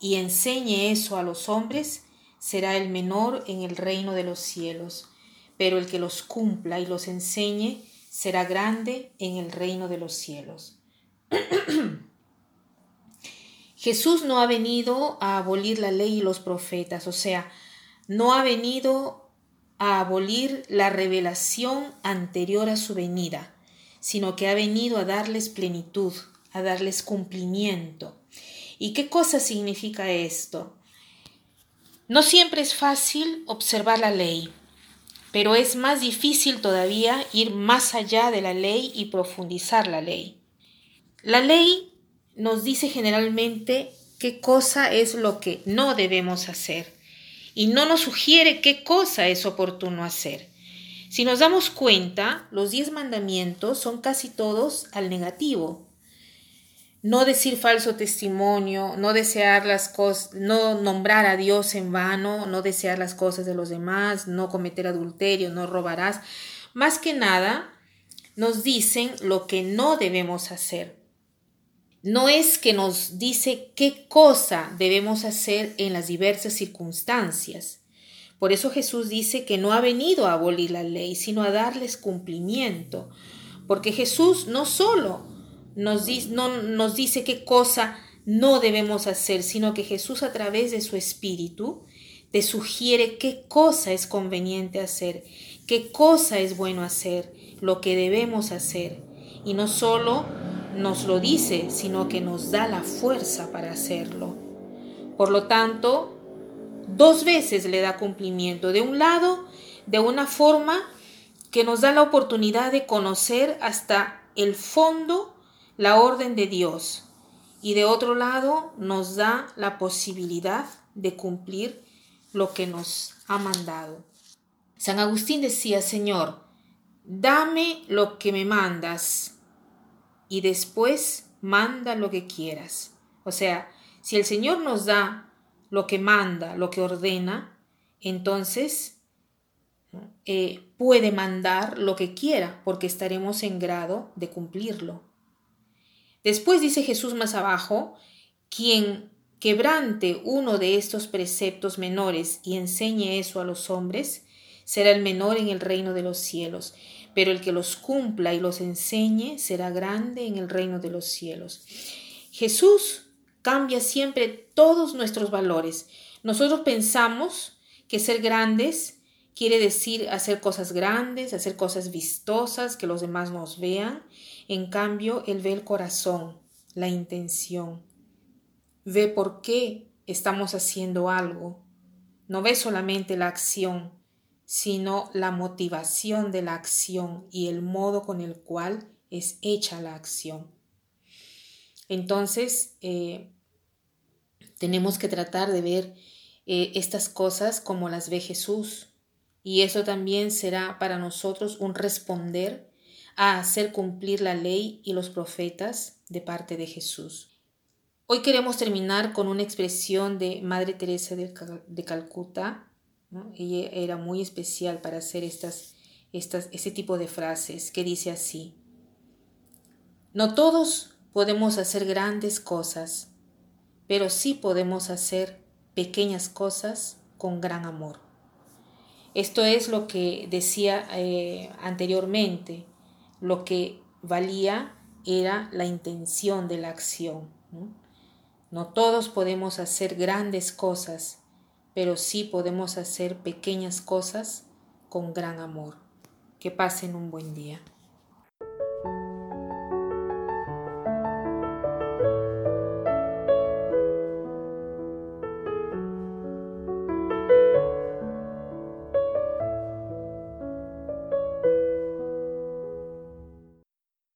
y enseñe eso a los hombres, será el menor en el reino de los cielos, pero el que los cumpla y los enseñe será grande en el reino de los cielos. Jesús no ha venido a abolir la ley y los profetas, o sea, no ha venido a abolir la revelación anterior a su venida, sino que ha venido a darles plenitud, a darles cumplimiento. ¿Y qué cosa significa esto? No siempre es fácil observar la ley, pero es más difícil todavía ir más allá de la ley y profundizar la ley. La ley nos dice generalmente qué cosa es lo que no debemos hacer y no nos sugiere qué cosa es oportuno hacer. Si nos damos cuenta, los diez mandamientos son casi todos al negativo no decir falso testimonio, no desear las cosas, no nombrar a Dios en vano, no desear las cosas de los demás, no cometer adulterio, no robarás. Más que nada, nos dicen lo que no debemos hacer. No es que nos dice qué cosa debemos hacer en las diversas circunstancias. Por eso Jesús dice que no ha venido a abolir la ley, sino a darles cumplimiento. Porque Jesús no solo nos, no nos dice qué cosa no debemos hacer, sino que Jesús a través de su Espíritu te sugiere qué cosa es conveniente hacer, qué cosa es bueno hacer, lo que debemos hacer. Y no solo nos lo dice, sino que nos da la fuerza para hacerlo. Por lo tanto, dos veces le da cumplimiento. De un lado, de una forma que nos da la oportunidad de conocer hasta el fondo la orden de Dios y de otro lado nos da la posibilidad de cumplir lo que nos ha mandado. San Agustín decía, Señor, dame lo que me mandas y después manda lo que quieras. O sea, si el Señor nos da lo que manda, lo que ordena, entonces eh, puede mandar lo que quiera porque estaremos en grado de cumplirlo. Después dice Jesús más abajo, quien quebrante uno de estos preceptos menores y enseñe eso a los hombres, será el menor en el reino de los cielos, pero el que los cumpla y los enseñe será grande en el reino de los cielos. Jesús cambia siempre todos nuestros valores. Nosotros pensamos que ser grandes quiere decir hacer cosas grandes, hacer cosas vistosas, que los demás nos vean, en cambio, Él ve el corazón, la intención, ve por qué estamos haciendo algo. No ve solamente la acción, sino la motivación de la acción y el modo con el cual es hecha la acción. Entonces, eh, tenemos que tratar de ver eh, estas cosas como las ve Jesús. Y eso también será para nosotros un responder a hacer cumplir la ley y los profetas de parte de Jesús. Hoy queremos terminar con una expresión de Madre Teresa de, Calcuta. Ella era muy especial para hacer estas, estas, este tipo de frases que dice así. No todos podemos hacer grandes cosas, pero sí podemos hacer pequeñas cosas con gran amor. Esto es lo que decía eh, anteriormente lo que valía era la intención de la acción. ¿no? todos podemos hacer grandes cosas, pero sí podemos hacer pequeñas cosas con gran amor. Que pasen un buen día.